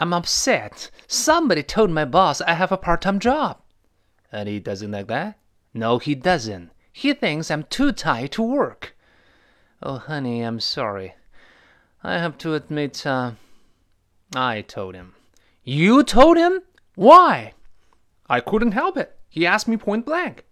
I'm upset. Somebody told my boss I have a part-time job. And he doesn't like that? No, he doesn't. He thinks I'm too tired to work. Oh, honey, I'm sorry. I have to admit, uh, I told him. You told him? Why? I couldn't help it. He asked me point blank.